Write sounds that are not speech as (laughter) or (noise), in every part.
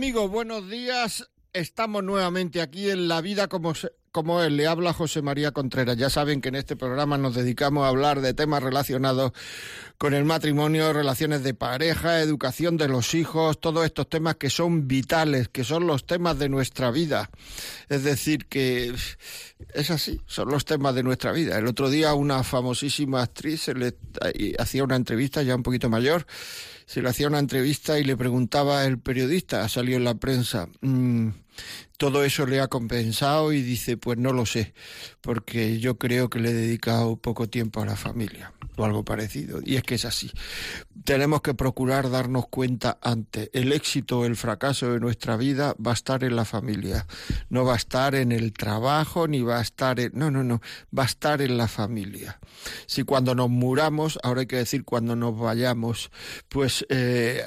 Amigos, buenos días. Estamos nuevamente aquí en La Vida como, como él. Le habla José María Contreras. Ya saben que en este programa nos dedicamos a hablar de temas relacionados con el matrimonio, relaciones de pareja, educación de los hijos, todos estos temas que son vitales, que son los temas de nuestra vida. Es decir, que es así, son los temas de nuestra vida. El otro día una famosísima actriz se le hacía una entrevista ya un poquito mayor se le hacía una entrevista y le preguntaba el periodista, salió en la prensa, mm, todo eso le ha compensado y dice, pues no lo sé, porque yo creo que le he dedicado poco tiempo a la familia o algo parecido. Y es que es así. Tenemos que procurar darnos cuenta antes. El éxito o el fracaso de nuestra vida va a estar en la familia. No va a estar en el trabajo ni va a estar en... No, no, no. Va a estar en la familia. Si cuando nos muramos, ahora hay que decir cuando nos vayamos, pues... Eh,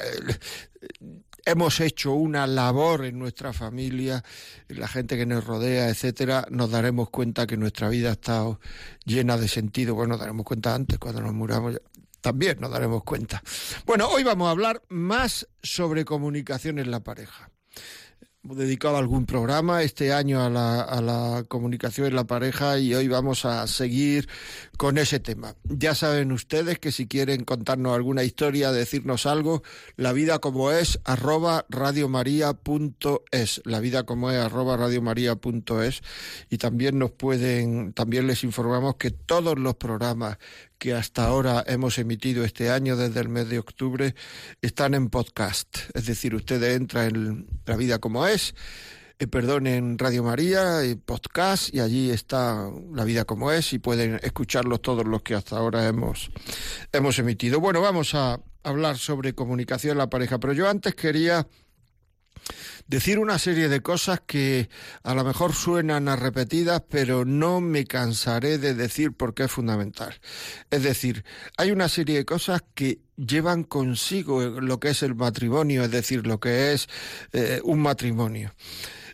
hemos hecho una labor en nuestra familia, en la gente que nos rodea, etcétera, nos daremos cuenta que nuestra vida ha estado llena de sentido. Bueno, nos daremos cuenta antes, cuando nos muramos, también nos daremos cuenta. Bueno, hoy vamos a hablar más sobre comunicación en la pareja dedicado algún programa este año a la, a la, comunicación en la pareja y hoy vamos a seguir con ese tema. Ya saben ustedes que si quieren contarnos alguna historia, decirnos algo, la vida como es arroba radiomaria.es, la vida como es arroba radiomaria.es y también nos pueden, también les informamos que todos los programas que hasta ahora hemos emitido este año desde el mes de octubre están en podcast. Es decir, ustedes entran en La Vida como es, eh, perdón, en Radio María, en podcast, y allí está La Vida como es y pueden escucharlos todos los que hasta ahora hemos, hemos emitido. Bueno, vamos a hablar sobre comunicación en la pareja, pero yo antes quería decir una serie de cosas que a lo mejor suenan a repetidas, pero no me cansaré de decir porque es fundamental. Es decir, hay una serie de cosas que llevan consigo lo que es el matrimonio, es decir, lo que es eh, un matrimonio.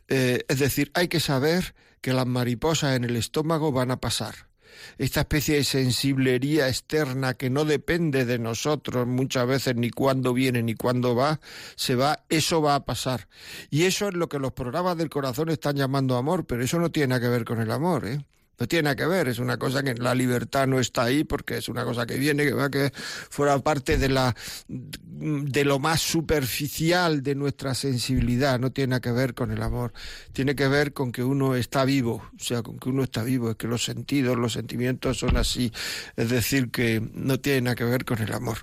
Eh, es decir, hay que saber que las mariposas en el estómago van a pasar esta especie de sensiblería externa que no depende de nosotros muchas veces ni cuándo viene ni cuándo va, se va, eso va a pasar. Y eso es lo que los programas del corazón están llamando amor, pero eso no tiene nada que ver con el amor, ¿eh? No tiene nada que ver, es una cosa que la libertad no está ahí porque es una cosa que viene, que va que fuera parte de la de lo más superficial de nuestra sensibilidad, no tiene nada que ver con el amor, tiene que ver con que uno está vivo, o sea, con que uno está vivo, es que los sentidos, los sentimientos son así, es decir, que no tiene nada que ver con el amor.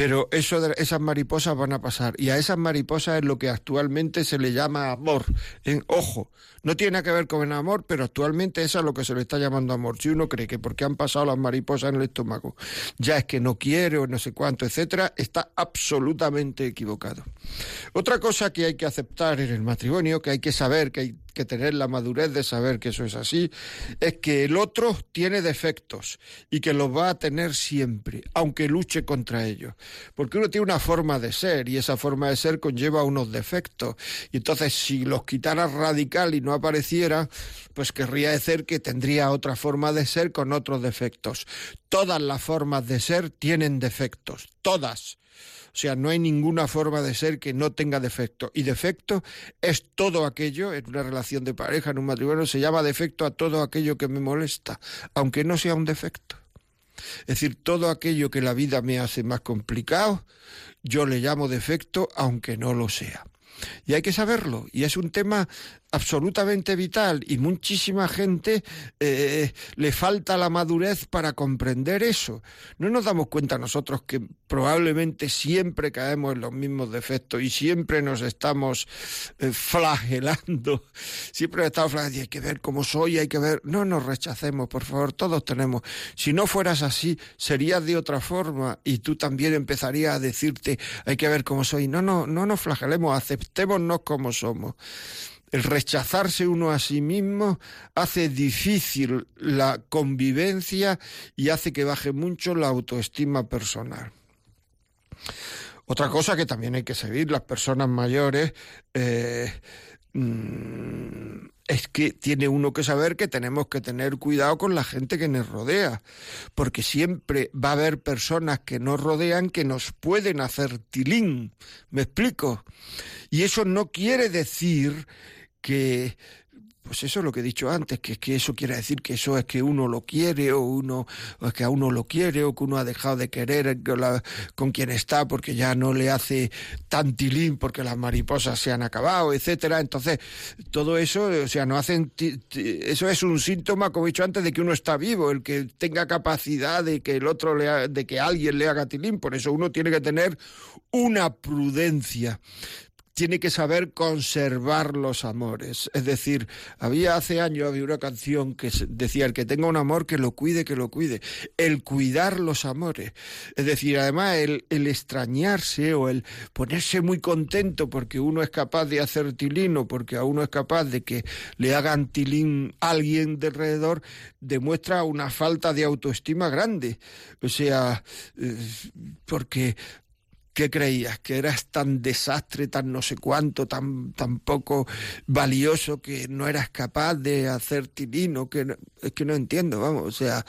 Pero eso de, esas mariposas van a pasar y a esas mariposas es lo que actualmente se le llama amor. En ojo, no tiene que ver con el amor, pero actualmente eso es lo que se le está llamando amor. Si uno cree que porque han pasado las mariposas en el estómago ya es que no quiere o no sé cuánto, etcétera, está absolutamente equivocado. Otra cosa que hay que aceptar en el matrimonio, que hay que saber, que hay que tener la madurez de saber que eso es así, es que el otro tiene defectos y que los va a tener siempre, aunque luche contra ellos. Porque uno tiene una forma de ser y esa forma de ser conlleva unos defectos. Y entonces si los quitara radical y no apareciera, pues querría decir que tendría otra forma de ser con otros defectos. Todas las formas de ser tienen defectos, todas. O sea, no hay ninguna forma de ser que no tenga defecto. Y defecto es todo aquello, en una relación de pareja, en un matrimonio, se llama defecto a todo aquello que me molesta, aunque no sea un defecto. Es decir, todo aquello que la vida me hace más complicado, yo le llamo defecto, aunque no lo sea. Y hay que saberlo. Y es un tema absolutamente vital y muchísima gente eh, le falta la madurez para comprender eso. No nos damos cuenta nosotros que probablemente siempre caemos en los mismos defectos y siempre nos estamos eh, flagelando, (laughs) siempre estamos flagelando, hay que ver cómo soy, hay que ver, no nos rechacemos, por favor, todos tenemos. Si no fueras así, serías de otra forma y tú también empezarías a decirte, hay que ver cómo soy. No, no, no nos flagelemos, aceptémonos como somos el rechazarse uno a sí mismo hace difícil la convivencia y hace que baje mucho la autoestima personal. Otra cosa que también hay que seguir las personas mayores eh, mm, es que tiene uno que saber que tenemos que tener cuidado con la gente que nos rodea, porque siempre va a haber personas que nos rodean que nos pueden hacer tilín. ¿Me explico? Y eso no quiere decir que pues eso es lo que he dicho antes, que, que eso quiere decir que eso es que uno lo quiere o uno o es que a uno lo quiere o que uno ha dejado de querer con, quien está porque ya no le hace tantilín porque las mariposas se han acabado, etcétera. Entonces, todo eso, o sea, no hacen eso es un síntoma, como he dicho antes, de que uno está vivo, el que tenga capacidad de que el otro le de que alguien le haga tilín, por eso uno tiene que tener una prudencia tiene que saber conservar los amores. Es decir, había hace años había una canción que decía el que tenga un amor que lo cuide, que lo cuide. El cuidar los amores. Es decir, además el, el extrañarse o el ponerse muy contento porque uno es capaz de hacer tilín o porque a uno es capaz de que le hagan tilín alguien de alrededor, demuestra una falta de autoestima grande. O sea, eh, porque ¿Qué creías? ¿Que eras tan desastre, tan no sé cuánto, tan, tan poco valioso que no eras capaz de hacer tilino? Que es que no entiendo, vamos, o sea,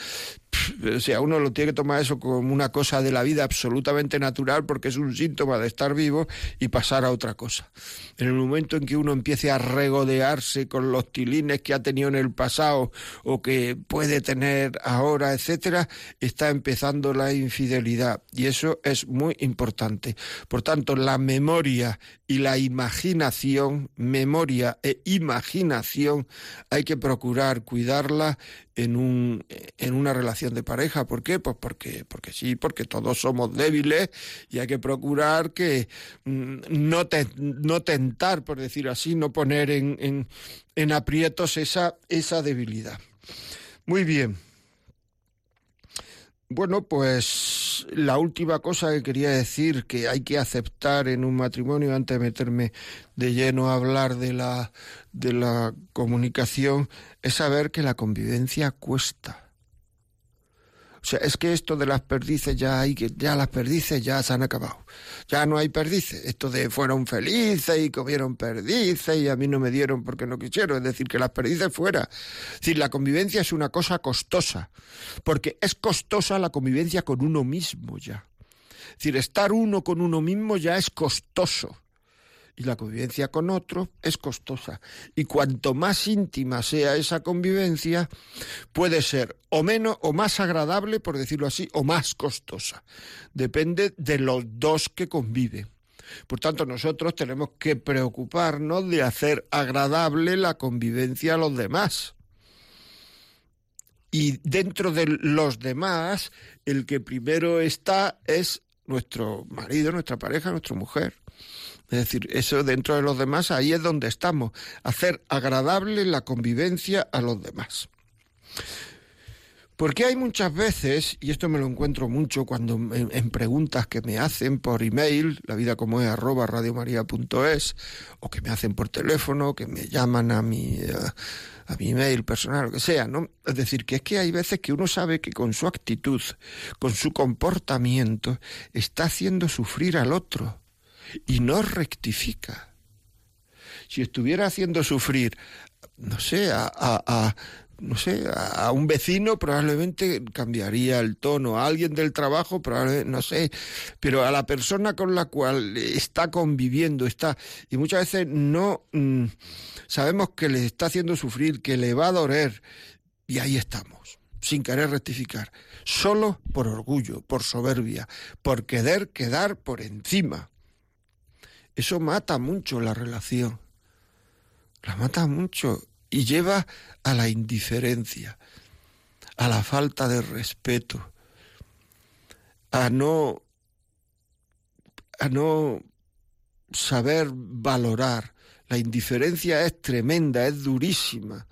o sea, uno lo tiene que tomar eso como una cosa de la vida absolutamente natural porque es un síntoma de estar vivo y pasar a otra cosa. En el momento en que uno empiece a regodearse con los tilines que ha tenido en el pasado o que puede tener ahora, etcétera, está empezando la infidelidad y eso es muy importante. Por tanto, la memoria y la imaginación, memoria e imaginación, hay que procurar cuidarla en, un, en una relación de pareja. ¿Por qué? Pues porque, porque sí, porque todos somos débiles y hay que procurar que mm, no, no tentar, por decir así, no poner en, en, en aprietos esa, esa debilidad. Muy bien. Bueno, pues la última cosa que quería decir que hay que aceptar en un matrimonio antes de meterme de lleno a hablar de la de la comunicación es saber que la convivencia cuesta. O sea, es que esto de las perdices ya hay ya las perdices ya se han acabado. Ya no hay perdices. Esto de fueron felices y comieron perdices y a mí no me dieron porque no quisieron. Es decir, que las perdices fuera. Es decir, la convivencia es una cosa costosa. Porque es costosa la convivencia con uno mismo ya. Es decir, estar uno con uno mismo ya es costoso y la convivencia con otro es costosa. Y cuanto más íntima sea esa convivencia, puede ser o menos o más agradable, por decirlo así, o más costosa. Depende de los dos que conviven. Por tanto, nosotros tenemos que preocuparnos de hacer agradable la convivencia a los demás. Y dentro de los demás, el que primero está es nuestro marido, nuestra pareja, nuestra mujer. Es decir, eso dentro de los demás, ahí es donde estamos, hacer agradable la convivencia a los demás. Porque hay muchas veces, y esto me lo encuentro mucho cuando en, preguntas que me hacen por email, la vida como es o que me hacen por teléfono, que me llaman a mi, a mi email personal, lo que sea, ¿no? Es decir, que es que hay veces que uno sabe que con su actitud, con su comportamiento, está haciendo sufrir al otro y no rectifica. Si estuviera haciendo sufrir, no sé, a, a, no sé, a un vecino probablemente cambiaría el tono, a alguien del trabajo probablemente, no sé, pero a la persona con la cual está conviviendo, está, y muchas veces no mm, sabemos que le está haciendo sufrir, que le va a doler, y ahí estamos, sin querer rectificar, solo por orgullo, por soberbia, por querer quedar por encima. Eso mata mucho la relación. la mata mucho y lleva a la indiferencia, a la falta de respeto, a no a no saber valorar. La indiferencia es tremenda, es durísima.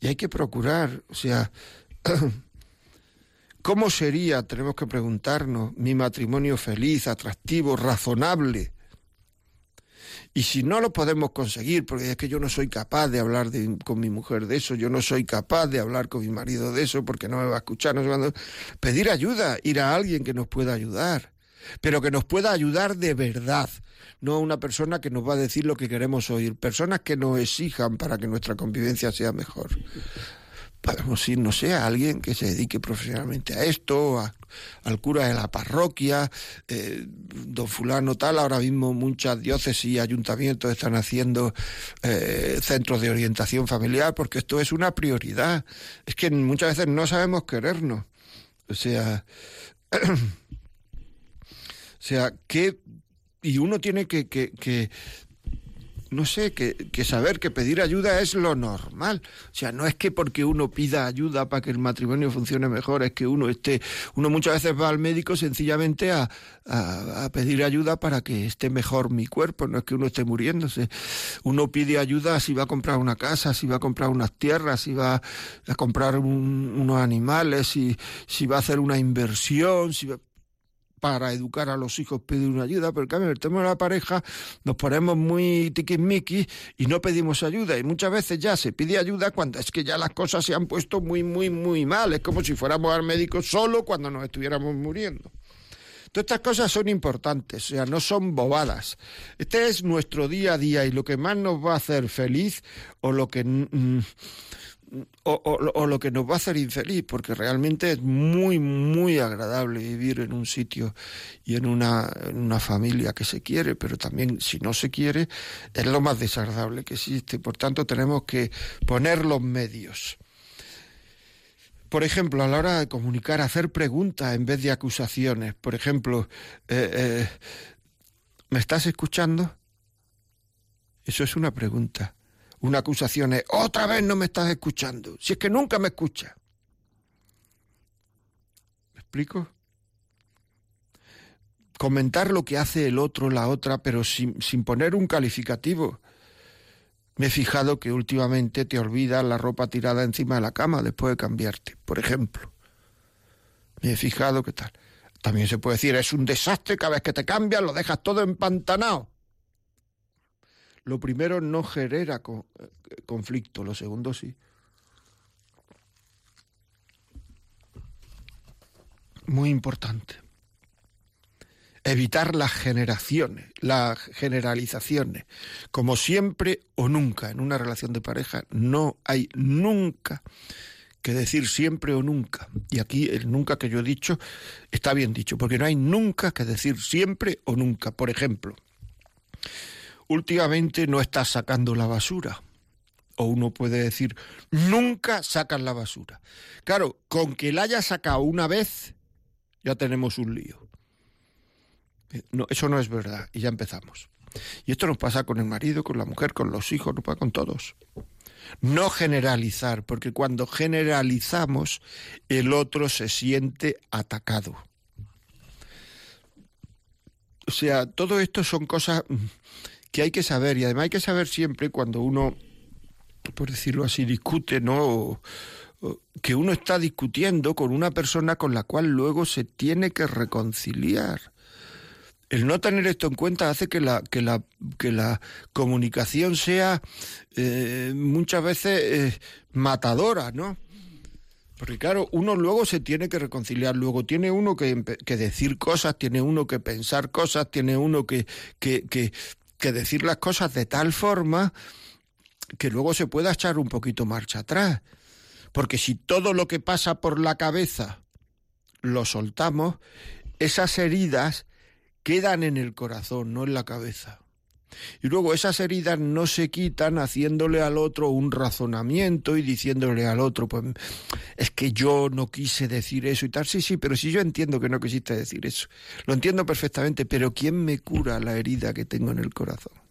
Y hay que procurar, o sea, (clears throat) ¿cómo sería, tenemos que preguntarnos, mi matrimonio feliz, atractivo, razonable? Y si no lo podemos conseguir, porque es que yo no soy capaz de hablar con mi mujer de eso, yo no soy capaz de hablar con mi marido de eso porque no me va a escuchar, no sé pedir ayuda, ir a alguien que nos pueda ayudar, pero que nos pueda ayudar de verdad, no una persona que nos va a decir lo que queremos oír, personas que nos exijan para que nuestra convivencia sea mejor podemos ir, no sé, a alguien que se dedique profesionalmente a esto, al cura de la parroquia, eh, don fulano tal, ahora mismo muchas diócesis y ayuntamientos están haciendo eh, centros de orientación familiar, porque esto es una prioridad. Es que muchas veces no sabemos querernos. O sea, (clears throat) o sea, que y uno tiene que, que, que, no sé, que, que, saber que pedir ayuda es lo normal. O sea, no es que porque uno pida ayuda para que el matrimonio funcione mejor, es que uno esté, uno muchas veces va al médico sencillamente a, a, pedir ayuda para que esté mejor mi cuerpo, no es que uno esté muriéndose. Uno pide ayuda si va a comprar una casa, si va a comprar unas tierras, si va a comprar unos animales, si, si va a hacer una inversión, si va para educar a los hijos pedir una ayuda, pero en cambio, el tema de la pareja nos ponemos muy tiquismiquis y no pedimos ayuda. Y muchas veces ya se pide ayuda cuando es que ya las cosas se han puesto muy, muy, muy mal. Es como si fuéramos al médico solo cuando nos estuviéramos muriendo. Todas estas cosas son importantes, o sea, no son bobadas. Este es nuestro día a día y lo que más nos va a hacer feliz o lo que o, lo que nos va a hacer infeliz, porque realmente es muy, muy agradable vivir en un sitio y en una, en una familia que se quiere, pero también si no se quiere, es lo más desagradable que existe. Por tanto, tenemos que poner los medios. Por ejemplo, a la hora de comunicar, hacer preguntas en vez de acusaciones. Por ejemplo, eh, eh, ¿me estás escuchando? Eso es una pregunta una acusación es, otra vez no me estás escuchando, si es que nunca me escucha. ¿Me explico? Comentar lo que hace el otro, la otra, pero sin, sin poner un calificativo. Me he fijado que últimamente te olvidas la ropa tirada encima de la cama después de cambiarte, por ejemplo. Me he fijado que tal. También se puede decir, es un desastre cada vez que te cambias, lo dejas todo empantanado. Lo primero no genera eh, conflicto, lo segundo sí. Muy importante. Evitar las generaciones, las generalizaciones. Como siempre o nunca en una relación de pareja, no hay nunca que decir siempre o nunca. Y aquí el nunca que yo he dicho está bien dicho, porque no hay nunca que decir siempre o nunca. Por ejemplo, últimamente no estás sacando la basura. O uno puede decir, nunca sacan la basura. Claro, con que la haya sacado una vez, ya tenemos un lío. Eh, no, eso no es verdad, y ya empezamos. Y esto nos pasa con el marido, con la mujer, con los hijos, nos pasa con todos. No generalizar, porque cuando generalizamos, el otro se siente atacado. O sea, todo esto son cosas que hay que saber, y además hay que saber siempre cuando uno, por decirlo así, discute, ¿no? que uno está discutiendo con una persona con la cual luego se tiene que reconciliar. El no tener esto en cuenta hace que la, que la, que la comunicación sea eh, muchas veces eh, matadora, ¿no? Porque claro, uno luego se tiene que reconciliar, luego tiene uno que, decir cosas, tiene uno que pensar cosas, tiene uno que, que, que decir las cosas de tal forma que luego se pueda echar un poquito marcha atrás. Porque si todo lo que pasa por la cabeza lo soltamos, esas heridas quedan en el corazón, no en la cabeza. Y luego esas heridas no se quitan haciéndole al otro un razonamiento y diciéndole al otro, pues es que yo no quise decir eso y tal. Sí, sí, pero si yo entiendo que no quisiste decir eso, lo entiendo perfectamente, pero ¿quién me cura la herida que tengo en el corazón?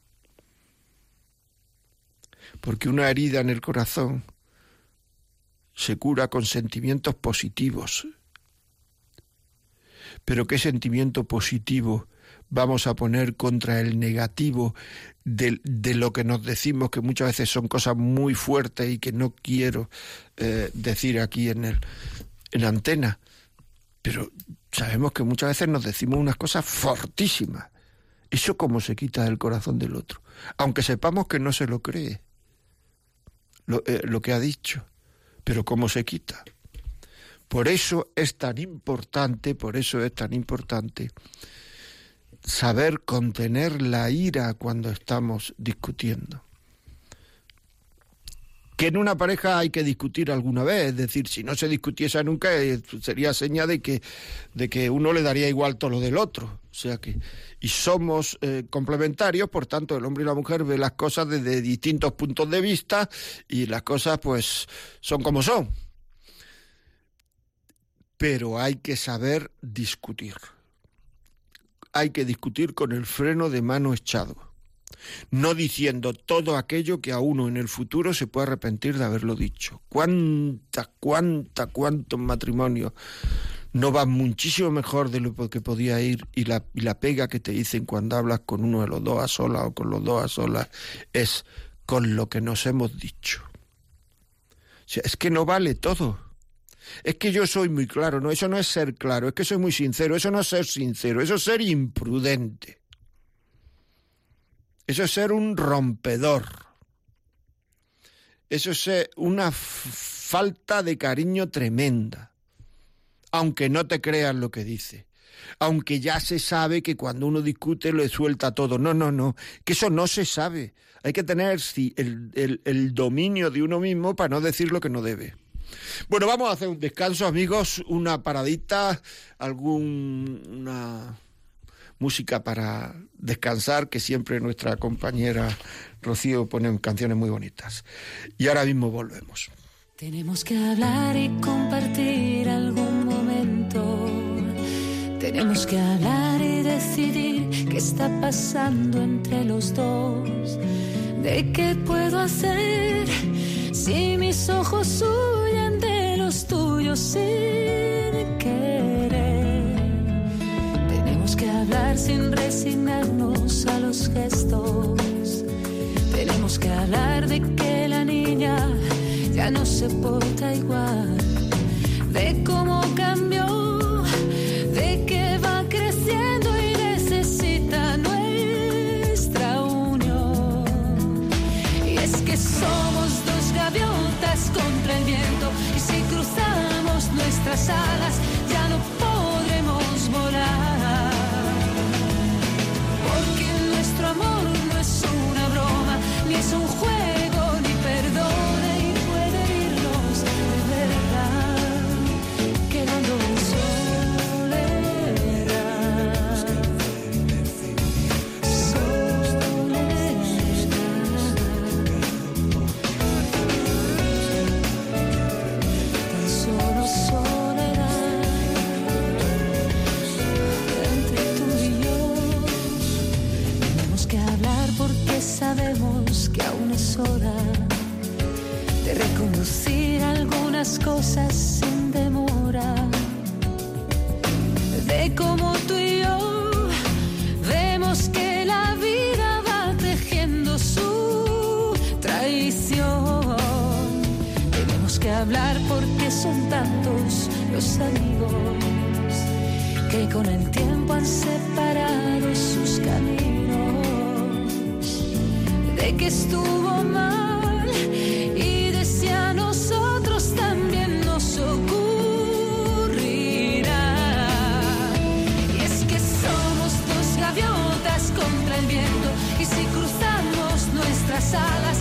porque una herida en el corazón se cura con sentimientos positivos. Pero ¿qué sentimiento positivo vamos a poner contra el negativo de, lo que nos decimos, que muchas veces son cosas muy fuertes y que no quiero eh, decir aquí en, el, en antena? Pero sabemos que muchas veces nos decimos unas cosas fortísimas. ¿Eso cómo se quita del corazón del otro? Aunque sepamos que no se lo cree, lo, eh, lo que ha dicho. Pero ¿cómo se quita? Por eso es tan importante, por eso es tan importante saber contener la ira cuando estamos discutiendo que en una pareja hay que discutir alguna vez, es decir, si no se discutiese nunca eh, sería señal de que, de que uno le daría igual todo lo del otro. O sea que, y somos eh, complementarios, por tanto el hombre y la mujer ven las cosas desde distintos puntos de vista y las cosas pues son como son. Pero hay que saber discutir. Hay que discutir con el freno de mano echado no diciendo todo aquello que a uno en el futuro se puede arrepentir de haberlo dicho. ¿Cuánta, cuánta, cuántos matrimonios no van muchísimo mejor de lo que podía ir y la, y la pega que te dicen cuando hablas con uno de los dos a solas o con los dos a solas es con lo que nos hemos dicho? Es que no vale todo. Es que yo soy muy claro, no, eso no es ser claro, es que soy muy sincero, eso no es ser sincero, eso es ser imprudente. Eso es ser un rompedor. Eso es una falta de cariño tremenda. Aunque no te creas lo que dice. Aunque ya se sabe que cuando uno discute le suelta todo. No, no, no. Que eso no se sabe. Hay que tener el dominio de uno mismo para no decir lo que no debe. Bueno, vamos a hacer un descanso, amigos, una paradita, alguna música para descansar, que siempre nuestra compañera Rocío pone canciones muy bonitas. Y ahora mismo volvemos. Tenemos que hablar y compartir algún momento. Tenemos que hablar y decidir qué está pasando entre los dos. ¿De qué puedo hacer si mis ojos huyen de los tuyos sin querer? que hablar sin resignarnos a los gestos. Tenemos que hablar de que la niña ya no se porta igual, de cómo cambió, alas de reconducir algunas cosas sin demora, de cómo tú y yo vemos que la vida va tejiendo su traición. Tenemos que hablar porque son tantos los amigos que con el tiempo han separado sus que estuvo mal y decía a nosotros también nos ocurrirá. Y es que somos dos gaviotas contra el viento y si cruzamos nuestras alas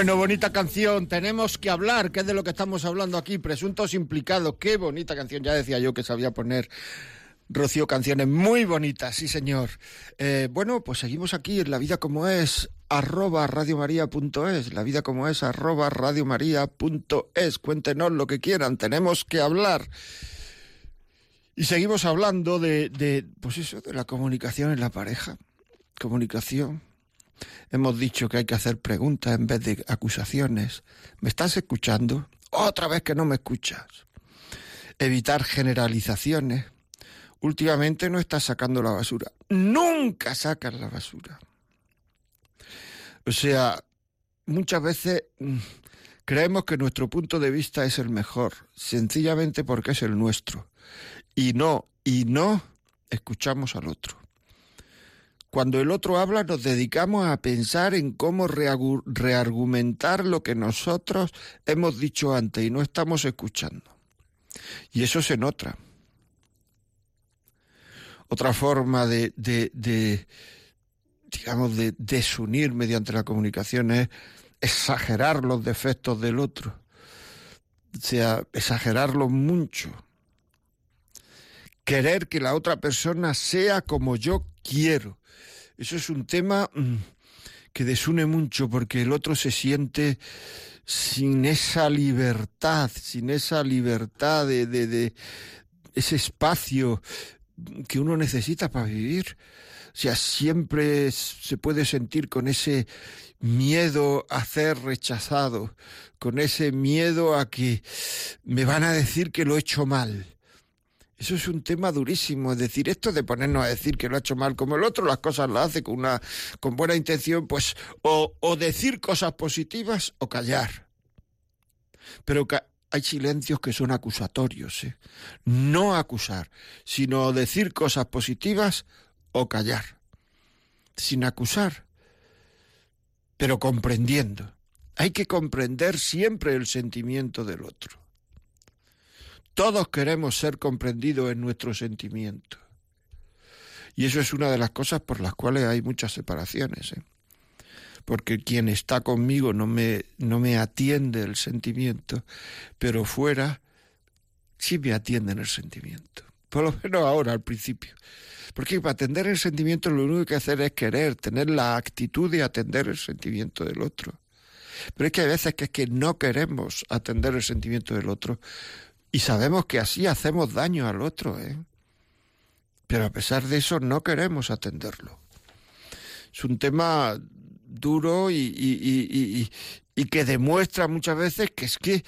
Bueno, bonita canción. Tenemos que hablar, que es de lo que estamos hablando aquí. Presuntos implicados. Qué bonita canción. Ya decía yo que sabía poner Rocío canciones muy bonitas, sí señor. Eh, bueno, pues seguimos aquí en La Vida Como Es, arroba radiomaria.es, La Vida Como Es, arroba radiomaria.es. Cuéntenos lo que quieran, tenemos que hablar. Y seguimos hablando de, de, pues eso, de la comunicación en la pareja. Comunicación. Hemos dicho que hay que hacer preguntas en vez de acusaciones. ¿Me estás escuchando? Otra vez que no me escuchas. Evitar generalizaciones últimamente no estás sacando la basura. Nunca sacas la basura. O sea, muchas veces mm, creemos que nuestro punto de vista es el mejor, sencillamente porque es el nuestro. Y no, y no escuchamos al otro. Cuando el otro habla nos dedicamos a pensar en cómo reargumentar lo que nosotros hemos dicho antes y no estamos escuchando. Y eso se nota. Otra forma de, de, digamos, de desunir mediante la comunicación es exagerar los defectos del otro. O sea, exagerarlos mucho. Querer que la otra persona sea como yo quiero. Eso es un tema mm, que desune mucho porque el otro se siente sin esa libertad, sin esa libertad de, ese espacio que uno necesita para vivir. O sea, siempre se puede sentir con ese miedo a ser rechazado, con ese miedo a que me van a decir que lo he hecho mal. Eso es un tema durísimo, es decir, esto de ponernos a decir que lo ha hecho mal como el otro, las cosas las hace con una con buena intención, pues o, decir cosas positivas o callar. Pero hay silencios que son acusatorios. ¿eh? No acusar, sino decir cosas positivas o callar. Sin acusar, pero comprendiendo. Hay que comprender siempre el sentimiento del otro. Todos queremos ser comprendidos en nuestro sentimiento. Y eso es una de las cosas por las cuales hay muchas separaciones. ¿eh? porque quien está conmigo no me, no me atiende el sentimiento, pero fuera sí me atienden el sentimiento. Por lo menos ahora, al principio. Porque para atender el sentimiento lo único que hacer es querer, tener la actitud de atender el sentimiento del otro. Pero es que hay veces que es que no queremos atender el sentimiento del otro y sabemos que así hacemos daño al otro, ¿eh? Pero a pesar de eso no queremos atenderlo. Es un tema duro y, que demuestra muchas veces que es que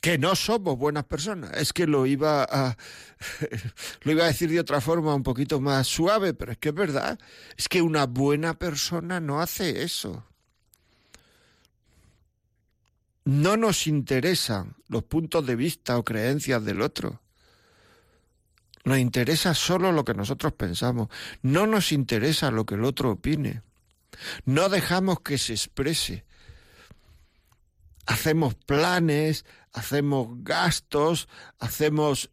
que no somos buenas personas. Es que lo iba a (laughs) lo iba a decir de otra forma un poquito más suave, pero es que es verdad. Es que una buena persona no hace eso. No nos interesan los puntos de vista o creencias del otro. Nos interesa solo lo que nosotros pensamos. No nos interesa lo que el otro opine. No dejamos que se exprese. Hacemos planes, hacemos gastos, hacemos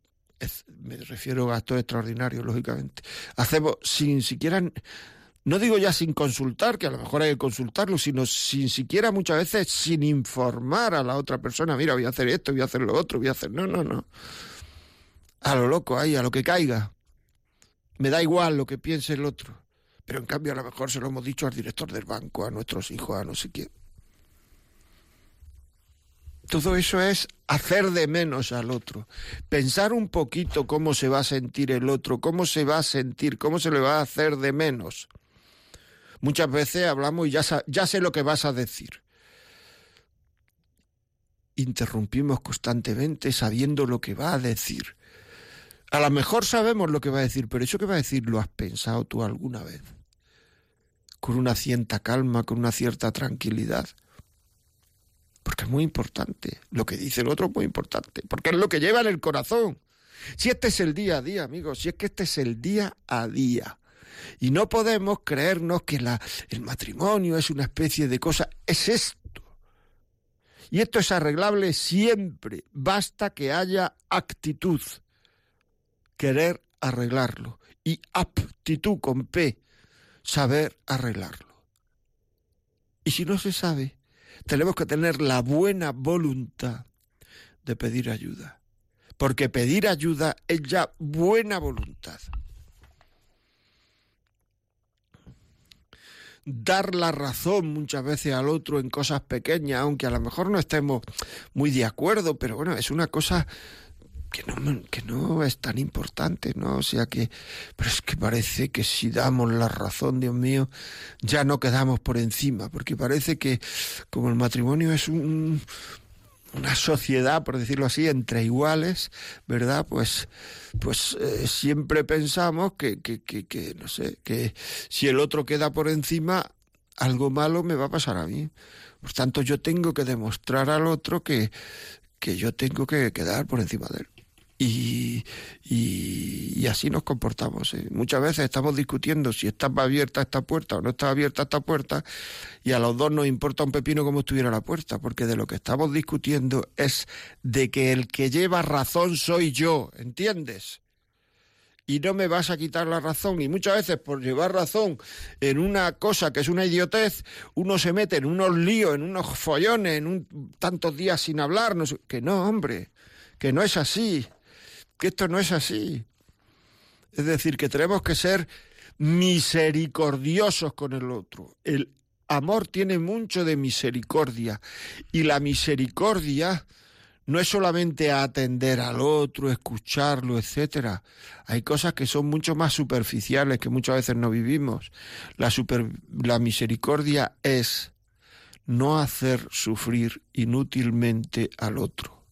me refiero a gastos extraordinarios, lógicamente. Hacemos sin siquiera, no digo ya sin consultar, que a lo mejor hay que consultarlo, sino sin siquiera muchas veces sin informar a la otra persona, mira, voy a hacer esto, voy a hacer lo otro, voy a hacer. No, no, no a lo loco ahí, a lo que caiga. Me da igual lo que piense el otro. Pero en cambio a lo mejor se lo hemos dicho al director del banco, a nuestros hijos, a no sé quién. Todo eso es hacer de menos al otro. Pensar un poquito cómo se va a sentir el otro, cómo se va a sentir, cómo se le va a hacer de menos. Muchas veces hablamos y ya, ya sé lo que vas a decir. Interrumpimos constantemente sabiendo lo que va a decir. A lo mejor sabemos lo que va a decir, pero eso que va a decir lo has pensado tú alguna vez. Con una cierta calma, con una cierta tranquilidad. Porque es muy importante. Lo que dice el otro es muy importante. Porque es lo que lleva en el corazón. Si este es el día a día, amigos, si es que este es el día a día. Y no podemos creernos que la, el matrimonio es una especie de cosa. Es esto. Y esto es arreglable siempre. Basta que haya actitud. Querer arreglarlo. Y aptitud con P. Saber arreglarlo. Y si no se sabe, tenemos que tener la buena voluntad de pedir ayuda. Porque pedir ayuda es ya buena voluntad. Dar la razón muchas veces al otro en cosas pequeñas, aunque a lo mejor no estemos muy de acuerdo, pero bueno, es una cosa que no, que no es tan importante, ¿no? O sea que, pero es que parece que si damos la razón, Dios mío, ya no quedamos por encima, porque parece que como el matrimonio es un, una sociedad, por decirlo así, entre iguales, ¿verdad? Pues, pues eh, siempre pensamos que, que, que, que, no sé, que si el otro queda por encima, algo malo me va a pasar a mí. Por tanto, yo tengo que demostrar al otro que, que yo tengo que quedar por encima de él. Y, y, así nos comportamos. ¿eh? Muchas veces estamos discutiendo si está abierta esta puerta o no está abierta esta puerta y a los dos nos importa un pepino como estuviera la puerta, porque de lo que estamos discutiendo es de que el que lleva razón soy yo, ¿entiendes? y no me vas a quitar la razón. Y muchas veces por llevar razón en una cosa que es una idiotez, uno se mete en unos líos, en unos follones, en un, tantos días sin hablar. que no, hombre, que no es así que esto no es así. Es decir, que tenemos que ser misericordiosos con el otro. El amor tiene mucho de misericordia y la misericordia no es solamente atender al otro, escucharlo, etcétera. Hay cosas que son mucho más superficiales que muchas veces no vivimos. La, la misericordia es no hacer sufrir inútilmente al otro.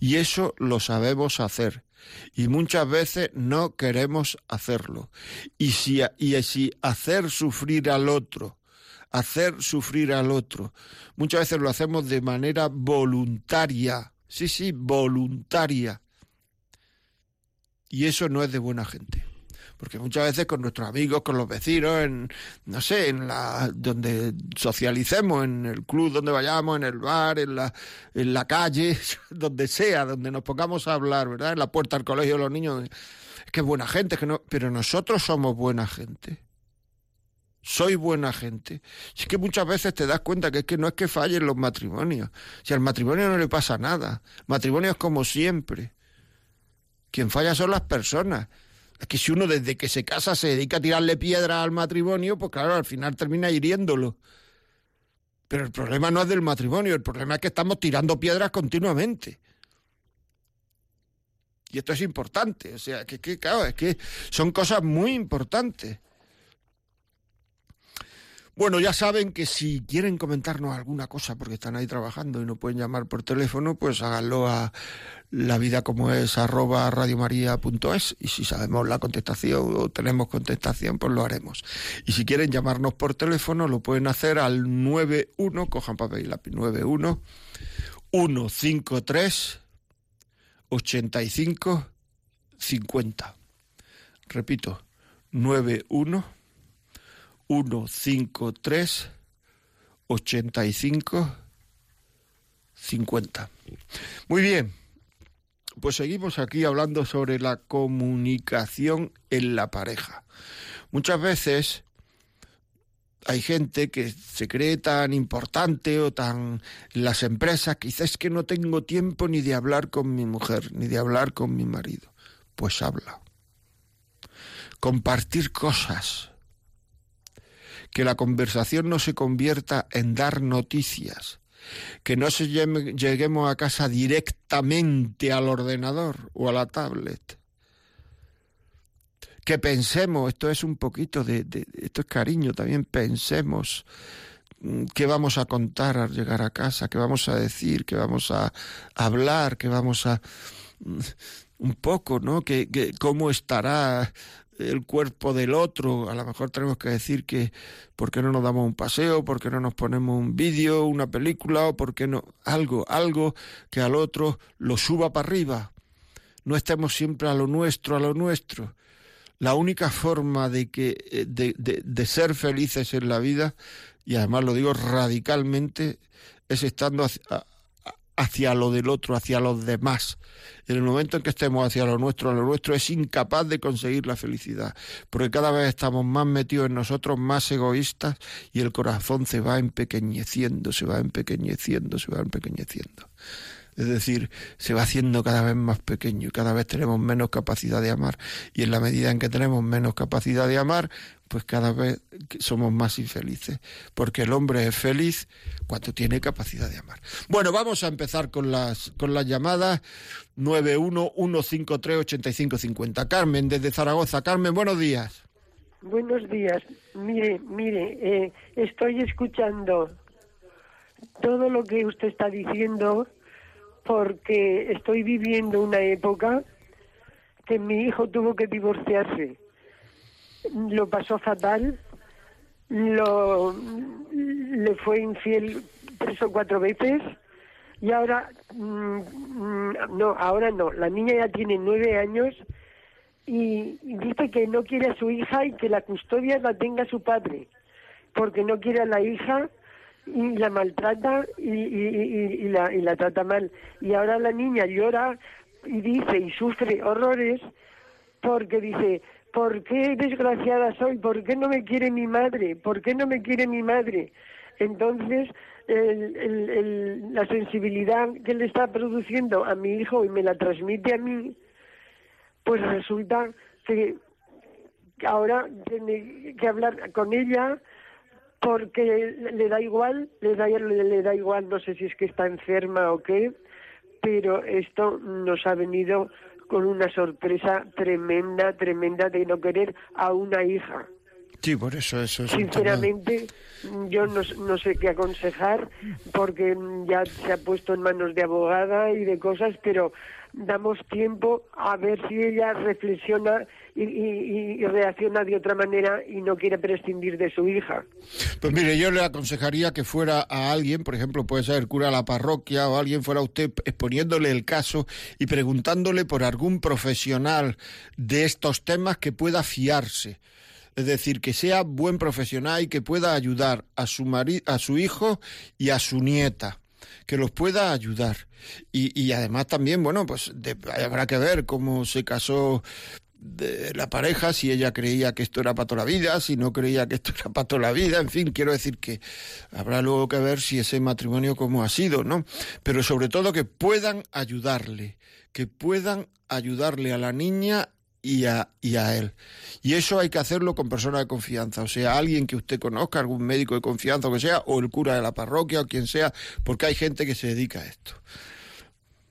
Y eso lo sabemos hacer y muchas veces no queremos hacerlo. Y si, y si hacer sufrir al otro, hacer sufrir al otro, muchas veces lo hacemos de manera voluntaria, sí, sí, voluntaria. Y eso no es de buena gente porque muchas veces con nuestros amigos, con los vecinos, en, no sé, en la, donde socialicemos, en el club donde vayamos, en el bar, en la, en la calle, (laughs) donde sea, donde nos pongamos a hablar, ¿verdad? En la puerta del colegio de los niños, es que es buena gente, que no, pero nosotros somos buena gente. Soy buena gente. Es que muchas veces te das cuenta que es que no es que fallen los matrimonios. Si al matrimonio no le pasa nada. Matrimonio es como siempre. Quien falla son las personas. Es que si uno desde que se casa se dedica a tirarle piedra al matrimonio, pues claro, al final termina hiriéndolo. Pero el problema no es del matrimonio, el problema es que estamos tirando piedras continuamente. Y esto es importante, o sea, que, que claro, es que son cosas muy importantes. Bueno, ya saben que si quieren comentarnos alguna cosa porque están ahí trabajando y no pueden llamar por teléfono, pues háganlo a la vida como es arroba radiomaria.es y si sabemos la contestación o tenemos contestación, pues lo haremos. Y si quieren llamarnos por teléfono, lo pueden hacer al 91, cojan papel y lápiz, 91 153 85 50. Repito, 91 153 85 50. Muy bien, pues seguimos aquí hablando sobre la comunicación en la pareja. Muchas veces hay gente que se cree tan importante o tan las empresas, quizás que no tengo tiempo ni de hablar con mi mujer, ni de hablar con mi marido. Pues habla. Compartir cosas que la conversación no se convierta en dar noticias, que no se lleguemos a casa directamente al ordenador o a la tablet. Que pensemos, esto es un poquito de, esto es cariño, también pensemos mm, qué vamos a contar al llegar a casa, qué vamos a decir, qué vamos a hablar, qué vamos a mm, un poco, ¿no? Que, cómo estará el cuerpo del otro. A lo mejor tenemos que decir que por qué no nos damos un paseo, por qué no nos ponemos un vídeo, una película o por qué no algo, algo que al otro lo suba para arriba. No estemos siempre a lo nuestro, a lo nuestro. la única forma de, que, eh, de, de, ser felices en la vida, y además lo digo radicalmente, es estando hacia, hacia lo del otro, hacia los demás. En el momento en que estemos hacia lo nuestro, lo nuestro es incapaz de conseguir la felicidad, porque cada vez estamos más metidos en nosotros, más egoístas, y el corazón se va empequeñeciendo, se va empequeñeciendo, se va empequeñeciendo. Es decir, se va haciendo cada vez más pequeño y cada vez tenemos menos capacidad de amar. Y en la medida en que tenemos menos capacidad de amar, pues cada vez somos más infelices. Porque el hombre es feliz cuando tiene capacidad de amar. Bueno, vamos a empezar con las, con las llamadas 911538550. Carmen, desde Zaragoza. Carmen, buenos días. Buenos días. Mire, mire, eh, estoy escuchando todo lo que usted está diciendo porque estoy viviendo una época que mi hijo tuvo que divorciarse. Lo pasó fatal, lo, le fue infiel tres o cuatro veces y ahora, mm, no, ahora no, la niña ya tiene nueve años y dice que no quiere a su hija y que la custodia la tenga su padre, porque no quiere a la hija y la maltrata y, y, la, y la trata mal. Y ahora la niña llora y dice y sufre horrores porque dice, ¿por qué desgraciada soy? ¿Por qué no me quiere mi madre? ¿Por qué no me quiere mi madre? Entonces, el, el, la sensibilidad que le está produciendo a mi hijo y me la transmite a mí, pues resulta que ahora tiene que hablar con ella porque le da igual, le da, le, da igual, no sé si es que está enferma o qué, pero esto nos ha venido con una sorpresa tremenda, tremenda de no querer a una hija. Sí, por eso eso es Sinceramente, yo no, no, sé qué aconsejar porque ya se ha puesto en manos de abogada y de cosas, pero damos tiempo a ver si ella reflexiona y, reacciona de otra manera y no quiere prescindir de su hija. Pues mire, yo le aconsejaría que fuera a alguien, por ejemplo, puede ser el cura de la parroquia o alguien fuera usted exponiéndole el caso y preguntándole por algún profesional de estos temas que pueda fiarse. Es decir, que sea buen profesional y que pueda ayudar a su, a su hijo y a su nieta que los pueda ayudar. Y, y además también, bueno, pues habrá que ver cómo se casó la pareja, si ella creía que esto era para toda la vida, si no creía que esto (laughs) era para toda la vida, en fin, quiero decir que habrá luego que ver si ese matrimonio cómo ha sido, ¿no? Pero sobre todo que puedan ayudarle, que puedan ayudarle a la niña y a, y a él. Y eso hay que hacerlo con personas de confianza, o sea, alguien que usted conozca, algún médico de confianza o que sea, o el cura de la parroquia o quien sea, porque hay gente que se dedica a esto.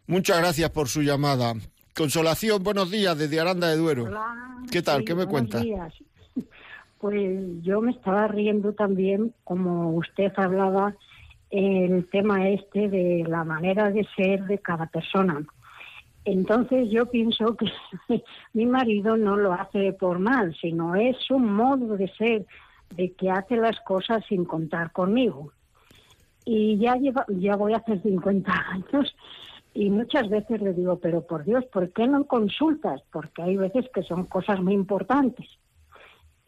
Muchas gracias por su llamada. Consolación, buenos días desde Aranda de Duero. Hola, ¿Qué tal? ¿Qué me cuenta? Días. Pues yo me estaba riendo también, como usted hablaba, el tema este de la manera de ser de cada persona. Entonces yo pienso que (laughs) mi marido no lo hace por mal, sino es un modo de ser, de que hace las cosas sin contar conmigo. Y ya, lleva, ya voy a hacer 50 (laughs) años y muchas veces le digo, pero por Dios, ¿por qué no consultas? Porque hay veces que son cosas muy importantes.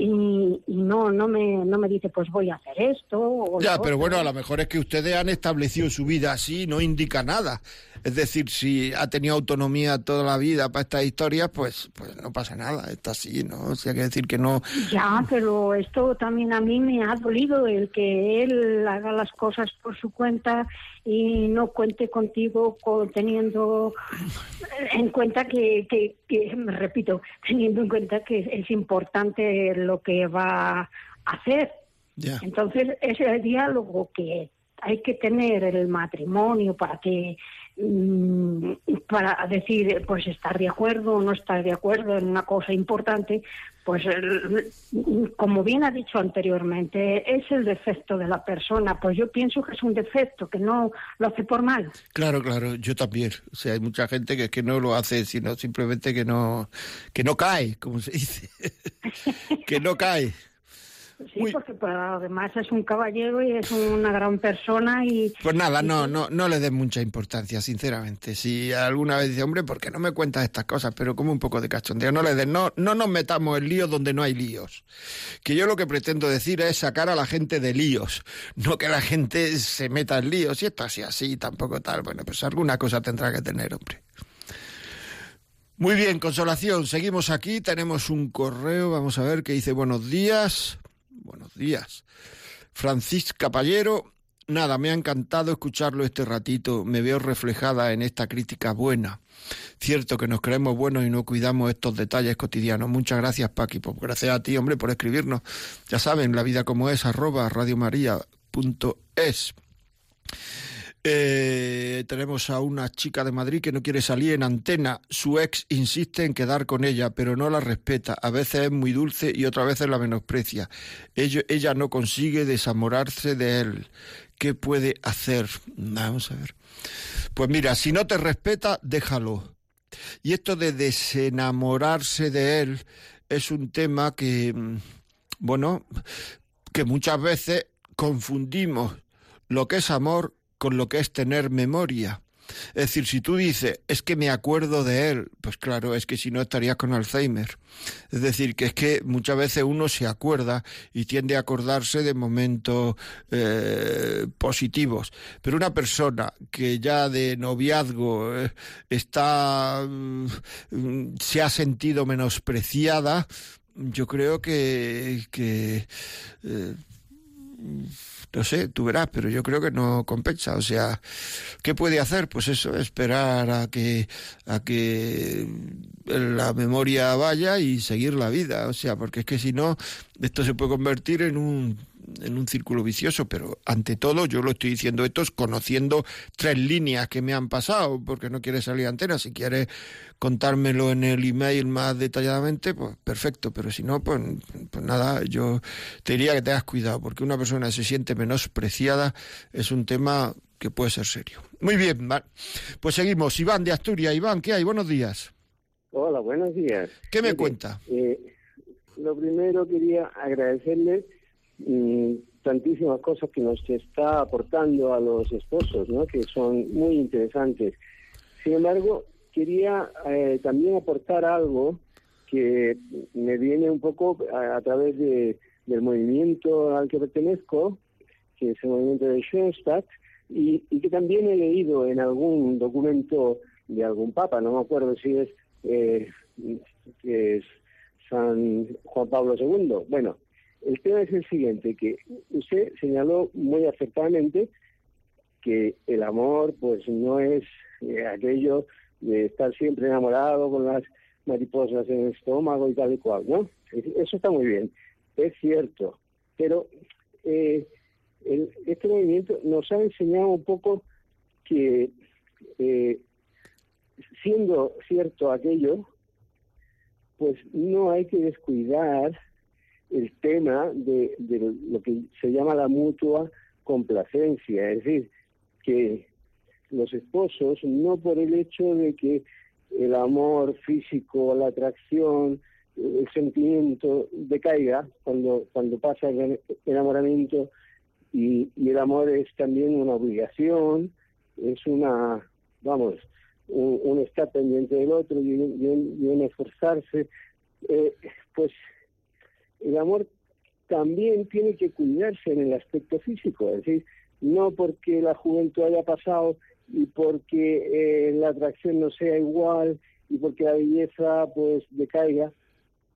Y, no no me no me dice pues voy a hacer esto ya pero bueno a lo mejor es que ustedes han establecido su vida así no indica nada. Es decir, si ha tenido autonomía toda la vida para estas historias, pues, pues no pasa nada, está así, ¿no? O sea, que decir que no... Ya, pero esto también a mí me ha dolido, el que él haga las cosas por su cuenta y no cuente contigo teniendo en cuenta que, que, que, repito, teniendo en cuenta que es importante lo que va a hacer. Entonces, ese diálogo que hay que tener el matrimonio para que para decir, pues estar de acuerdo o no estar de acuerdo en una cosa importante, pues como bien ha dicho anteriormente, es el defecto de la persona. Pues yo pienso que es un defecto, que no lo hace por mal. Claro, claro, yo también. O sea, hay mucha gente que es que no lo hace, sino simplemente que no, que no cae, como se dice. (laughs) que no cae. Sí, porque además es un caballero y es una gran persona y... Pues nada, no, no, no le des mucha importancia, sinceramente. Si alguna vez dice, hombre, ¿por qué no me cuentas estas cosas? Pero como un poco de cachondeo, no le des, no, no nos metamos en líos donde no hay líos. Que yo lo que pretendo decir es sacar a la gente de líos, no que la gente se meta en líos. Y esto así, así, tampoco tal. Bueno, pues alguna cosa tendrá que tener, hombre. Muy bien, Consolación, seguimos aquí, tenemos un correo, vamos a ver qué dice buenos días buenos días. Francisca Pallero, nada, me ha encantado escucharlo este ratito, me veo reflejada en esta crítica buena. Cierto que nos creemos buenos y no cuidamos estos detalles cotidianos. Muchas gracias, Paqui, pues gracias a ti, hombre, por escribirnos. Ya saben, la vida como es, arroba radiomaria.es. Eh, tenemos a una chica de Madrid que no quiere salir en antena. Su ex insiste en quedar con ella, pero no la respeta. A veces es muy dulce y otras veces la menosprecia. ella no consigue desamorarse de él. ¿Qué puede hacer? Vamos a ver. Pues mira, si no te respeta, déjalo. Y esto de desenamorarse de él es un tema que, mm, bueno, que muchas veces confundimos lo que es amor con lo que es tener memoria. Es decir, si tú dices, es que me acuerdo de él, pues claro, es que si no estarías con Alzheimer. Es decir, que es que muchas veces uno se acuerda y tiende a acordarse de momentos eh, positivos. Pero una persona que ya de noviazgo eh, está, mm, se ha sentido menospreciada, yo creo que, que eh, no sé, tú verás, pero yo creo que no compensa. O sea, ¿qué puede hacer? Pues eso, esperar a que, a que la memoria vaya y seguir la vida. O sea, porque es que si no, esto se puede convertir en un en un círculo vicioso, pero ante todo yo lo estoy diciendo esto conociendo tres líneas que me han pasado, porque no quiere salir antena. Si quiere contármelo en el email más detalladamente, pues perfecto, pero si no, pues, pues nada, yo te diría que te tengas cuidado, porque una persona se siente menospreciada es un tema que puede ser serio. Muy bien, pues seguimos. Iván de Asturias. Iván, ¿qué hay? Buenos días. Hola, buenos días. ¿Qué me cuenta? Eh, lo primero quería agradecerle tantísimas cosas que nos está aportando a los esposos, ¿no? que son muy interesantes. Sin embargo, quería eh, también aportar algo que me viene un poco a, través de, del movimiento al que pertenezco, que es el movimiento de Schoenstatt, y, que también he leído en algún documento de algún papa, no me acuerdo si es, eh, es San Juan Pablo II. Bueno, el tema es el siguiente, que usted señaló muy acertadamente que el amor pues no es eh, aquello de estar siempre enamorado con las mariposas en el estómago y tal y cual, ¿no? Eso está muy bien, es cierto, pero eh, este movimiento nos ha enseñado un poco que eh, siendo cierto aquello, pues no hay que descuidar el tema de, lo que se llama la mutua complacencia, es decir, que los esposos, no por el hecho de que el amor físico, la atracción, el sentimiento decaiga cuando, cuando pasa el enamoramiento y, el amor es también una obligación, es una, vamos, un, estar pendiente del otro y un, esforzarse, eh, pues el amor también tiene que cuidarse en el aspecto físico, es decir, no porque la juventud haya pasado y porque eh, la atracción no sea igual y porque la belleza pues decaiga,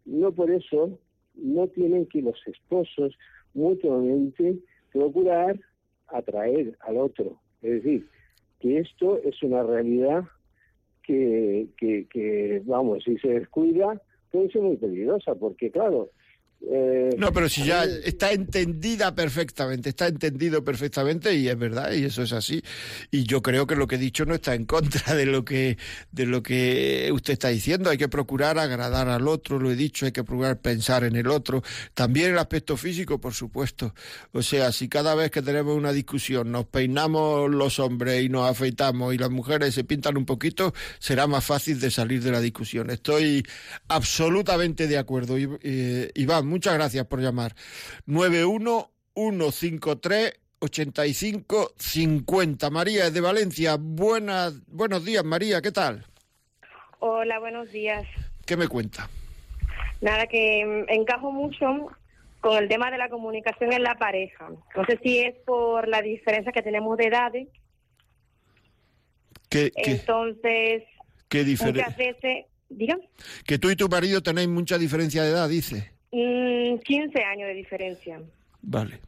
no por eso no tienen que los esposos mutuamente procurar atraer al otro. Es decir, que esto es una realidad que, que, que vamos, si se descuida, puede ser muy peligrosa, porque claro, eh, no, pero si ya está entendida perfectamente, está entendido perfectamente y es verdad y eso es así. Y yo creo que lo que he dicho no está en contra de lo que de lo que usted está diciendo. Hay que procurar agradar al otro, lo he dicho, hay que procurar pensar en el otro. También el aspecto físico, por supuesto. O sea, si cada vez que tenemos una discusión nos peinamos los hombres y nos afeitamos y las mujeres se pintan un poquito, será más fácil de salir de la discusión. Estoy absolutamente de acuerdo, Iván Muchas gracias por llamar. 91153 8550. María es de Valencia. Buenas, buenos días, María, ¿qué tal? Hola, buenos días. ¿Qué me cuenta? Nada, que mm, encajo mucho con el tema de la comunicación en la pareja. No sé si es por la diferencia que tenemos de edades. ¿Qué, qué, Entonces, qué muchas diferencia? veces, digan, Que tú y tu marido tenéis mucha diferencia de edad, dice. Mm, 15 años de diferencia. Vale.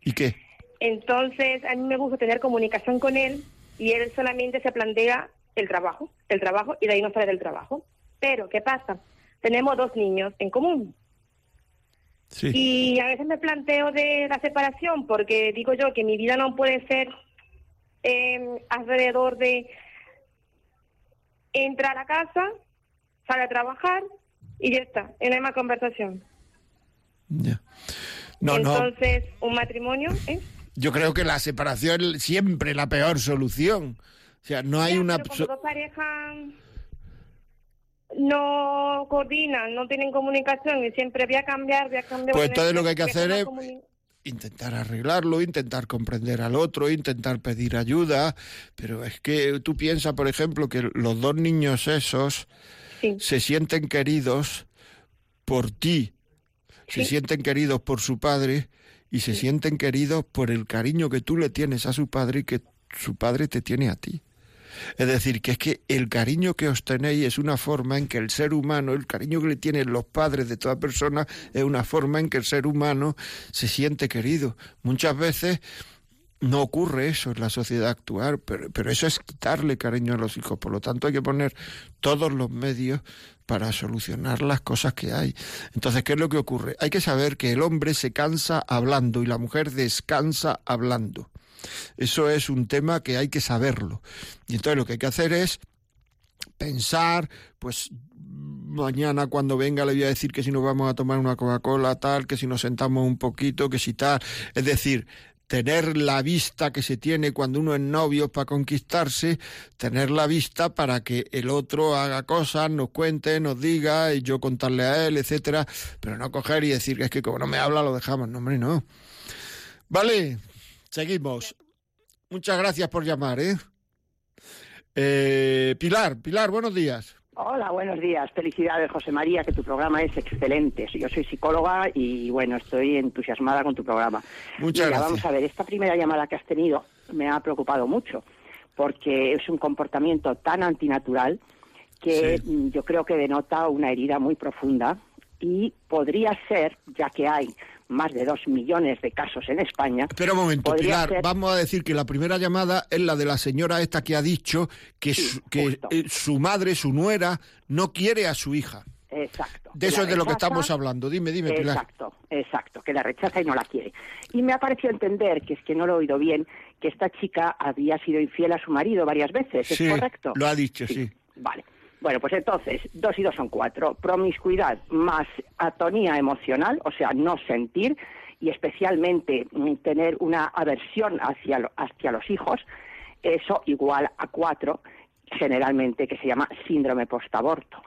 ¿Y qué? Entonces, a mí me gusta tener comunicación con él y él solamente se plantea el trabajo, el trabajo y de ahí no sale del trabajo. Pero, ¿qué pasa? Tenemos dos niños en común. Sí. Y a veces me planteo de la separación porque digo yo que mi vida no puede ser eh, alrededor de entrar a casa, sale a trabajar y ya está, y no hay más conversación. Ya. No, no. Entonces, un matrimonio, ¿eh? Yo creo que la separación es siempre la peor solución. O sea, no hay Ya, una... pero dos parejas no coordinan, no tienen comunicación y siempre voy a cambiar, voy a cambiar. Pues entonces lo que hay que hacer es intentar arreglarlo, intentar comprender al otro, intentar pedir ayuda, pero es que tú piensas, por ejemplo, que los dos niños esos Sí. se sienten queridos por ti, se sienten queridos por su padre y se sienten queridos por el cariño que tú le tienes a su padre y que su padre te tiene a ti. Es decir, que es que el cariño que os tenéis es una forma en que el ser humano, el cariño que le tienen los padres de toda persona, es una forma en que el ser humano se siente querido. Muchas veces no ocurre eso en la sociedad actual, pero, pero eso es quitarle cariño a los hijos. Por lo tanto, hay que poner todos los medios para solucionar las cosas que hay. Entonces, ¿qué es lo que ocurre? Hay que saber que el hombre se cansa hablando y la mujer descansa hablando. Eso es un tema que hay que saberlo. Y entonces lo que hay que hacer es pensar, pues mañana cuando venga le voy a decir que si nos vamos a tomar una Coca-Cola tal, que si nos sentamos un poquito, que si tal. Es decir, tener la vista que se tiene cuando uno es novio para conquistarse, tener la vista para que el otro haga cosas, nos cuente, nos diga, y yo contarle a él, etcétera, pero no coger y decir que es que como no me habla lo dejamos, no hombre, no. Vale, seguimos. Muchas gracias por llamar, ¿eh? Eh, Pilar, Pilar, buenos días. Hola, buenos días. Felicidades, José María, que tu programa es excelente. Yo soy psicóloga y, bueno, estoy entusiasmada con tu programa. Muchas Mira, gracias. Vamos a ver, esta primera llamada que has tenido me ha preocupado mucho, porque es un comportamiento tan antinatural que Sí. yo creo que denota una herida muy profunda y podría ser, ya que hay más de dos millones de casos en España. Espera un momento, Pilar. ser- Vamos a decir que la primera llamada es la de la señora esta que ha dicho que, Sí, su, que eh, su madre, su nuera, no quiere a su hija. Exacto. De eso es de lo que estamos hablando. Dime, dime, Pilar. Exacto, exacto, que la rechaza y no la quiere. Y me ha parecido entender, que es que no lo he oído bien, que esta chica había sido infiel a su marido varias veces, ¿es Sí, correcto? lo ha dicho, sí. Vale. Bueno, pues entonces, dos y dos son cuatro. Promiscuidad más atonía emocional, o sea, no sentir, y especialmente mm, tener una aversión hacia, lo- hacia los hijos, eso igual a cuatro, generalmente, que se llama síndrome postaborto.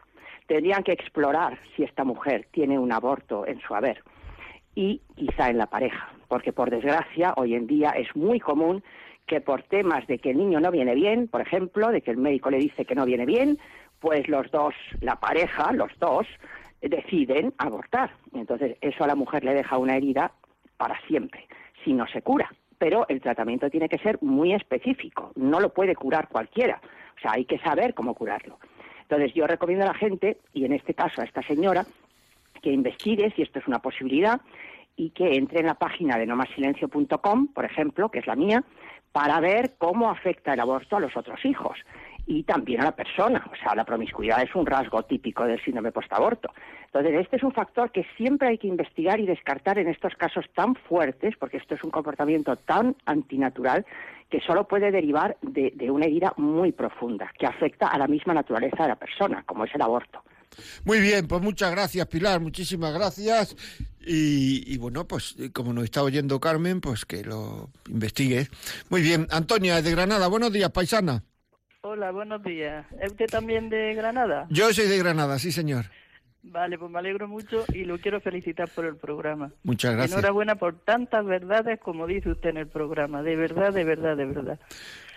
Tendrían que explorar si esta mujer tiene un aborto en su haber y quizá en la pareja, porque por desgracia hoy en día es muy común que por temas de que el niño no viene bien, por ejemplo, de que el médico le dice que no viene bien, pues los dos, la pareja, los dos, deciden abortar. Entonces eso a la mujer le deja una herida para siempre, si no se cura. Pero el tratamiento tiene que ser muy específico, no lo puede curar cualquiera. O sea, hay que saber cómo curarlo. Entonces yo recomiendo a la gente, y en este caso a esta señora, que investigue si esto es una posibilidad y que entre en la página de nomasilencio.com, por ejemplo, que es la mía, para ver cómo afecta el aborto a los otros hijos y también a la persona. O sea, la promiscuidad es un rasgo típico del síndrome postaborto. Entonces, este es un factor que siempre hay que investigar y descartar en estos casos tan fuertes, porque esto es un comportamiento tan antinatural que solo puede derivar de, una herida muy profunda, que afecta a la misma naturaleza de la persona, como es el aborto. Muy bien, pues muchas gracias, Pilar, muchísimas gracias. Y, bueno, pues como nos está oyendo Carmen, pues que lo investigue. Muy bien, Antonia de Granada, buenos días, paisana. Hola, buenos días. ¿Es usted también de Granada? Yo soy de Granada, sí, señor. Vale, pues me alegro mucho y lo quiero felicitar por el programa. Muchas gracias. Enhorabuena por tantas verdades como dice usted en el programa. De verdad, de verdad, de verdad.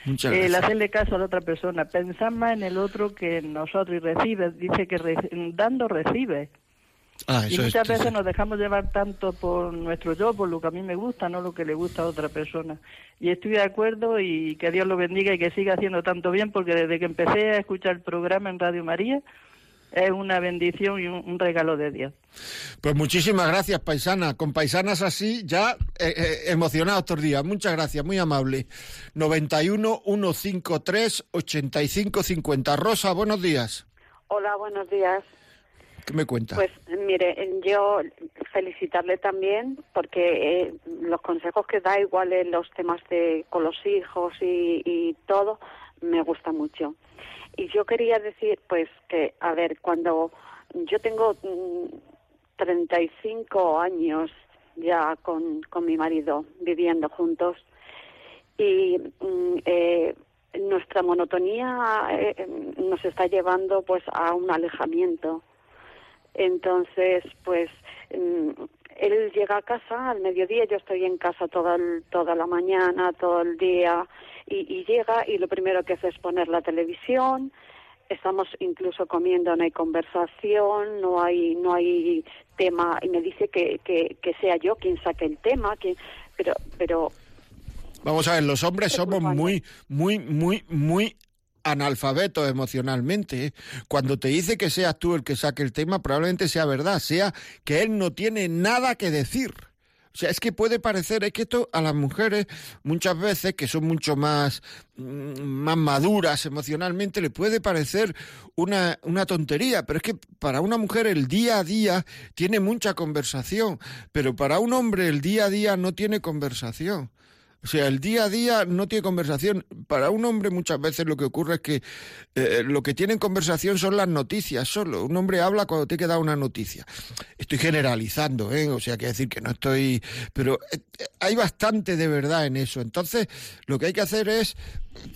Muchas El gracias. hacerle caso a la otra persona. Pensar más en el otro que en nosotros y recibe. Dice que re- dando recibe. Ah, Y es- muchas veces nos dejamos llevar tanto por nuestro yo, por lo que a mí me gusta, no lo que le gusta a otra persona. Y estoy de acuerdo y que Dios lo bendiga y que siga haciendo tanto bien, porque desde que empecé a escuchar el programa en Radio María es una bendición y un, un regalo de Dios. Pues muchísimas gracias, paisana. Con paisanas así, ya eh, eh, emocionados estos días. Muchas gracias, muy amable. 91 153 85 50. Rosa, buenos días. Hola, buenos días. ¿Qué me cuenta? Pues mire, yo felicitarle también porque eh, los consejos que da igual en los temas de con los hijos y, todo me gusta mucho. Y yo quería decir, pues que, a ver, cuando yo tengo mm, 35 años ya con, con mi marido viviendo juntos y mm, eh, nuestra monotonía eh, nos está llevando pues a un alejamiento entonces pues mm, él llega a casa al mediodía yo estoy en casa toda el- toda la mañana todo el día y, y llega y lo primero que hace es poner la televisión. Estamos incluso comiendo no hay conversación no hay no hay tema. Y me dice que que, que sea yo quien saque el tema quien pero pero Vamos a ver, los hombres somos muy, muy, muy, muy analfabetos emocionalmente. ¿eh? Cuando te dice que seas tú el que saque el tema, probablemente sea verdad, sea que él no tiene nada que decir. O sea, es que puede parecer, es que esto a las mujeres muchas veces, que son mucho más, mm, más maduras emocionalmente, le puede parecer una, una tontería, pero es que para una mujer el día a día tiene mucha conversación, pero para un hombre el día a día no tiene conversación. O sea, el día a día no tiene conversación. Para un hombre muchas veces lo que ocurre es que eh, lo que tiene en conversación son las noticias solo. Un hombre habla cuando tiene que dar una noticia. Estoy generalizando, ¿eh? O sea, quiere decir que no estoy... Pero eh, hay bastante de verdad en eso. Entonces, lo que hay que hacer es,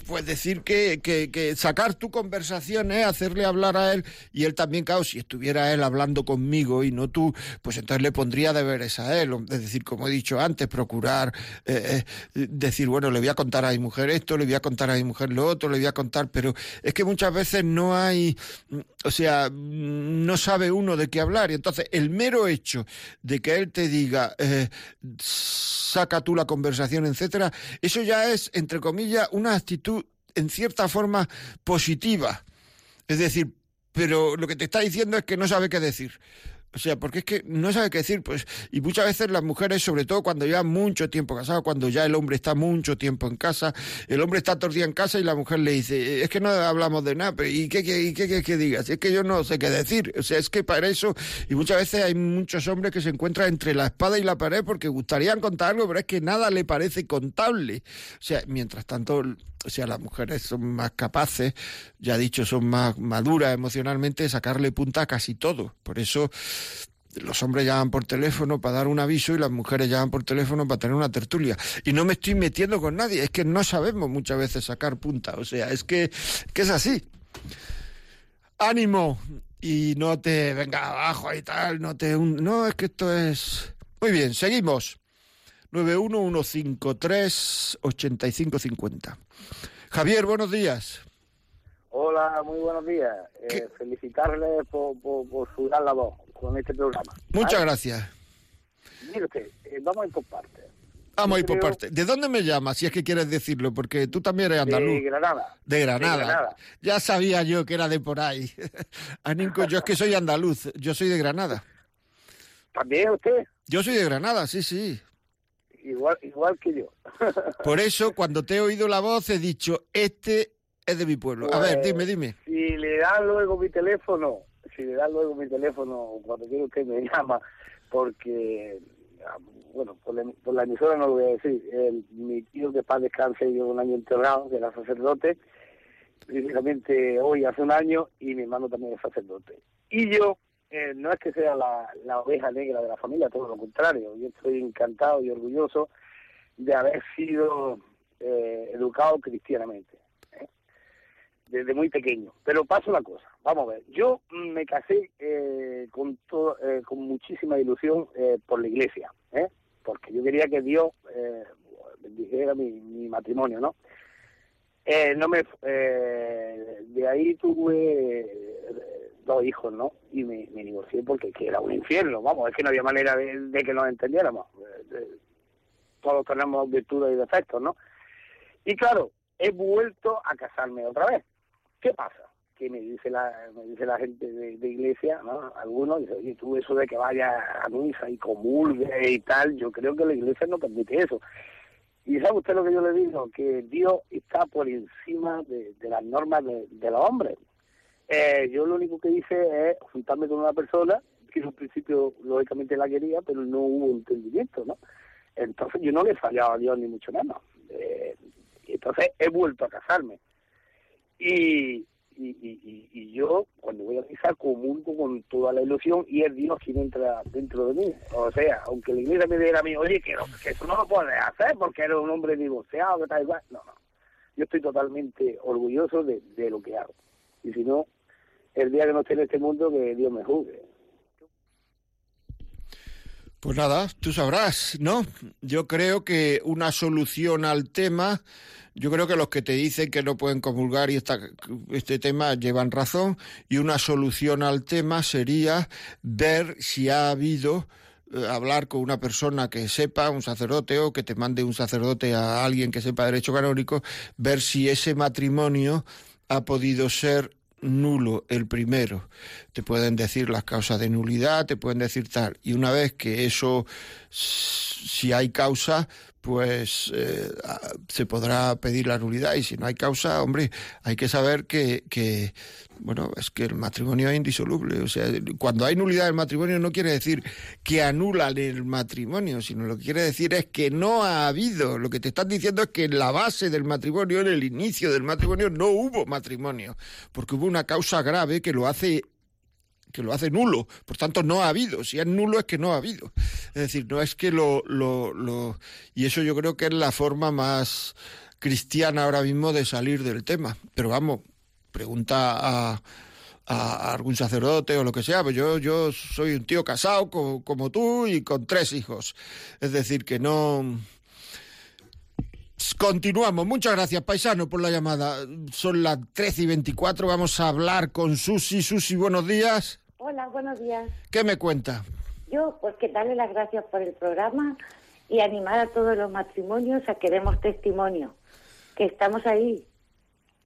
pues decir que, que, que sacar tu conversación, ¿eh? Hacerle hablar a él y él también, claro, si estuviera él hablando conmigo y no tú, pues entonces le pondría deberes a él. Es decir, como he dicho antes, procurar... eh, eh, decir, bueno, le voy a contar a mi mujer esto, le voy a contar a mi mujer lo otro, le voy a contar, pero es que muchas veces no hay, o sea, no sabe uno de qué hablar. Y entonces el mero hecho de que él te diga, eh, saca tú la conversación, etcétera, eso ya es, entre comillas, una actitud en cierta forma positiva. Es decir, pero lo que te está diciendo es que no sabe qué decir. O sea, porque es que no sabe qué decir, pues, y muchas veces las mujeres, sobre todo cuando llevan mucho tiempo casados, cuando ya el hombre está mucho tiempo en casa, el hombre está todo día en casa y la mujer le dice, es que no hablamos de nada, pero ¿y qué qué, qué, qué, qué digas? Es que yo no sé qué decir. O sea, es que para eso, y muchas veces hay muchos hombres que se encuentran entre la espada y la pared porque gustarían contar algo, pero es que nada le parece contable. O sea, mientras tanto, o sea, las mujeres son más capaces, ya dicho, son más maduras emocionalmente, de sacarle punta a casi todo. Por eso los hombres llaman por teléfono para dar un aviso y las mujeres llaman por teléfono para tener una tertulia. Y no me estoy metiendo con nadie, es que no sabemos muchas veces sacar punta. O sea, es que, que es así. Ánimo y no te venga abajo y tal, no te... un- No, es que esto es... Muy bien, seguimos. 911538550. Javier, buenos días. Hola, muy buenos días. Eh, felicitarle por, por, por su gran labor con este programa. Muchas ¿Vale? gracias. Mire usted, eh, vamos a ir por partes. Vamos a ir por creo- parte. ¿De dónde me llamas, si es que quieres decirlo? Porque tú también eres andaluz. De Granada. De Granada. De Granada. Ya sabía yo que era de por ahí. (laughs) Aninco, yo es que soy andaluz. Yo soy de Granada. ¿También usted? Yo soy de Granada, sí, sí. Igual, igual que yo. (laughs) Por eso, cuando te he oído la voz, he dicho, este es de mi pueblo. A ver, Pues, dime, dime. Si le dan luego mi teléfono, si le dan luego mi teléfono, cuando quiera usted me (laughs) llama, porque, bueno, por la, por la emisora no lo voy a decir, el- mi tío que paz descanse, yo un año enterrado, que era sacerdote, precisamente hoy hace un año, y mi hermano también es sacerdote. Y yo, eh, no es que sea la, la oveja negra de la familia, todo lo contrario, yo estoy encantado y orgulloso de haber sido eh, educado cristianamente desde muy pequeño. Pero paso la cosa, vamos a ver. Yo me casé eh, con, todo, eh, con muchísima ilusión eh, por la iglesia, ¿eh? porque yo quería que Dios eh, bendijera mi, mi matrimonio, ¿no? Eh, no me, eh, de ahí tuve eh, dos hijos, ¿no? Y me, me divorcié porque que era un infierno, vamos, es que no había manera de, que nos entendiéramos. Eh, de- todos tenemos virtudes y defectos, ¿no? Y claro, he vuelto a casarme otra vez. ¿Qué pasa? Que me dice la, me dice la gente de, de iglesia, ¿no? Algunos dicen, oye, tú eso de que vaya a misa y comulgue y tal, yo creo que la iglesia no permite eso. Y sabe usted lo que yo le digo, que Dios está por encima de, de las normas de, de los hombres. Eh, yo lo único que hice es juntarme con una persona que en un principio lógicamente la quería, pero no hubo entendimiento, ¿no? Entonces yo no le he fallado a Dios ni mucho menos. Eh, entonces he vuelto a casarme. Y, y, y, y- yo cuando voy a misa comulgo con toda la ilusión y es Dios quien entra dentro de mí. O sea, aunque la iglesia me diera a mí, oye, que, no- que eso no lo puedes hacer porque eres un hombre divorciado, que tal igual. No, no. Yo estoy totalmente orgulloso de lo que hago. Y si no, el día que no esté en este mundo, que Dios me juzgue. Pues nada, tú sabrás, ¿no? Yo creo que una solución al tema, yo creo que los que te dicen que no pueden comulgar y este tema llevan razón, y una solución al tema sería ver si ha habido eh, hablar con una persona que sepa, un sacerdote o que te mande un sacerdote a alguien que sepa derecho canónico, ver si ese matrimonio ha podido ser nulo el primero. Te pueden decir las causas de nulidad, te pueden decir tal. Y una vez que eso, si hay causa, pues eh, se podrá pedir la nulidad. Y si no hay causa, hombre, hay que saber que, que, bueno, es que el matrimonio es indisoluble. O sea, cuando hay nulidad del matrimonio no quiere decir que anulan el matrimonio, sino lo que quiere decir es que no ha habido. Lo que te están diciendo es que en la base del matrimonio, en el inicio del matrimonio, no hubo matrimonio, porque hubo una causa grave que lo hace que lo hace nulo, por tanto no ha habido, si es nulo es que no ha habido, es decir, no es que lo, lo, lo... y eso yo creo que es la forma más cristiana ahora mismo de salir del tema, pero vamos, pregunta a, a algún sacerdote o lo que sea, pues yo, yo soy un tío casado co- como tú y con tres hijos, es decir, que no... Continuamos. Muchas gracias, paisano, por la llamada. Son las 13 y 24. Vamos a hablar con Susi. Susi, buenos días. Hola, buenos días. ¿Qué me cuenta? Yo, pues que darle las gracias por el programa y animar a todos los matrimonios a que demos testimonio, que estamos ahí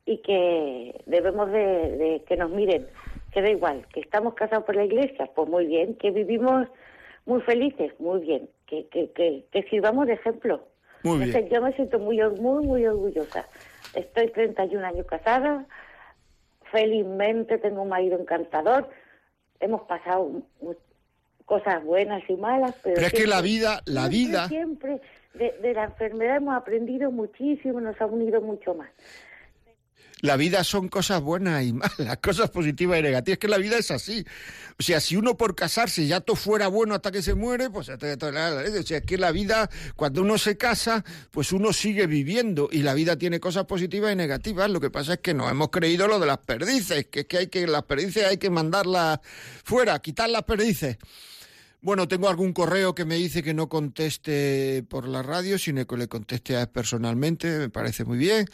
y que debemos de, de que nos miren, que da igual, que estamos casados por la iglesia, pues muy bien, que vivimos muy felices, muy bien, que, que, que, que sirvamos de ejemplo. Muy bien. yo me siento muy, muy, muy orgullosa. Estoy 31 años casada, felizmente tengo un marido encantador, hemos pasado cosas buenas y malas, pero, Pero es que siempre- la vida, la siempre, vida, Siempre de, de la enfermedad hemos aprendido muchísimo, nos ha unido mucho más. La vida son cosas buenas y malas, (laughs) cosas positivas y negativas. Es que la vida es así. O sea, si uno por casarse ya todo fuera bueno hasta que se muere, pues te- te- o sea, es que la vida, cuando uno se casa, pues uno sigue viviendo y la vida tiene cosas positivas y negativas. Lo que pasa es que nos hemos creído lo de las perdices, que es que hay que las perdices hay que mandarlas fuera, quitar las perdices. Bueno, tengo algún correo que me dice que no conteste por la radio, sino que le conteste a él personalmente, me parece muy bien.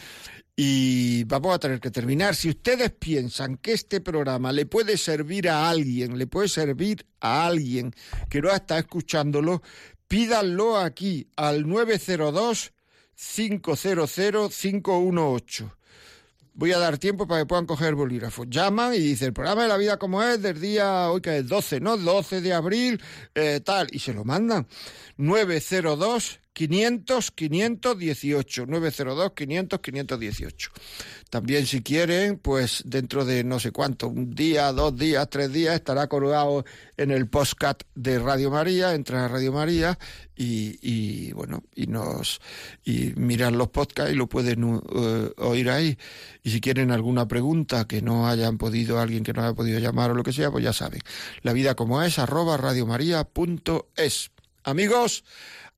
Y vamos a tener que terminar. Si ustedes piensan que este programa le puede servir a alguien, le puede servir a alguien que no está escuchándolo, pídanlo aquí al 902 500 518 voy a dar tiempo para que puedan coger el bolígrafo. Llaman y dicen, el programa de la vida como es, del día, hoy que es 12, ¿no? 12 de abril, eh, tal, y se lo mandan. 902 500 518 902 500 518 también si quieren pues dentro de no sé cuánto un día dos días tres días estará colgado en el postcat de Radio María entra a Radio María y, y, bueno y nos y miran los podcasts y lo pueden uh, oír ahí. Y si quieren alguna pregunta que no hayan podido alguien que no haya podido llamar o lo que sea pues ya saben. La vida como es arroba radiomaria.es amigos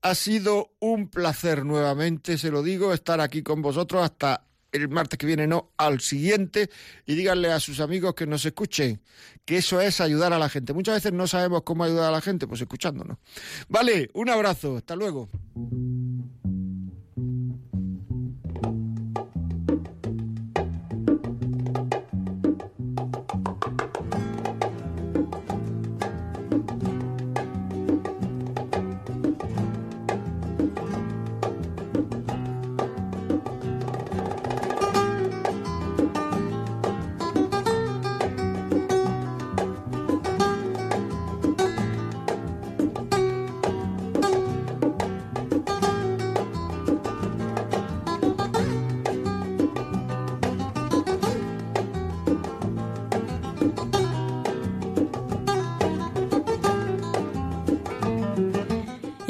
ha sido un placer nuevamente, se lo digo, estar aquí con vosotros hasta el martes que viene, no, al siguiente, y díganle a sus amigos que nos escuchen, que eso es ayudar a la gente. Muchas veces no sabemos cómo ayudar a la gente, pues escuchándonos. Vale, un abrazo, hasta luego.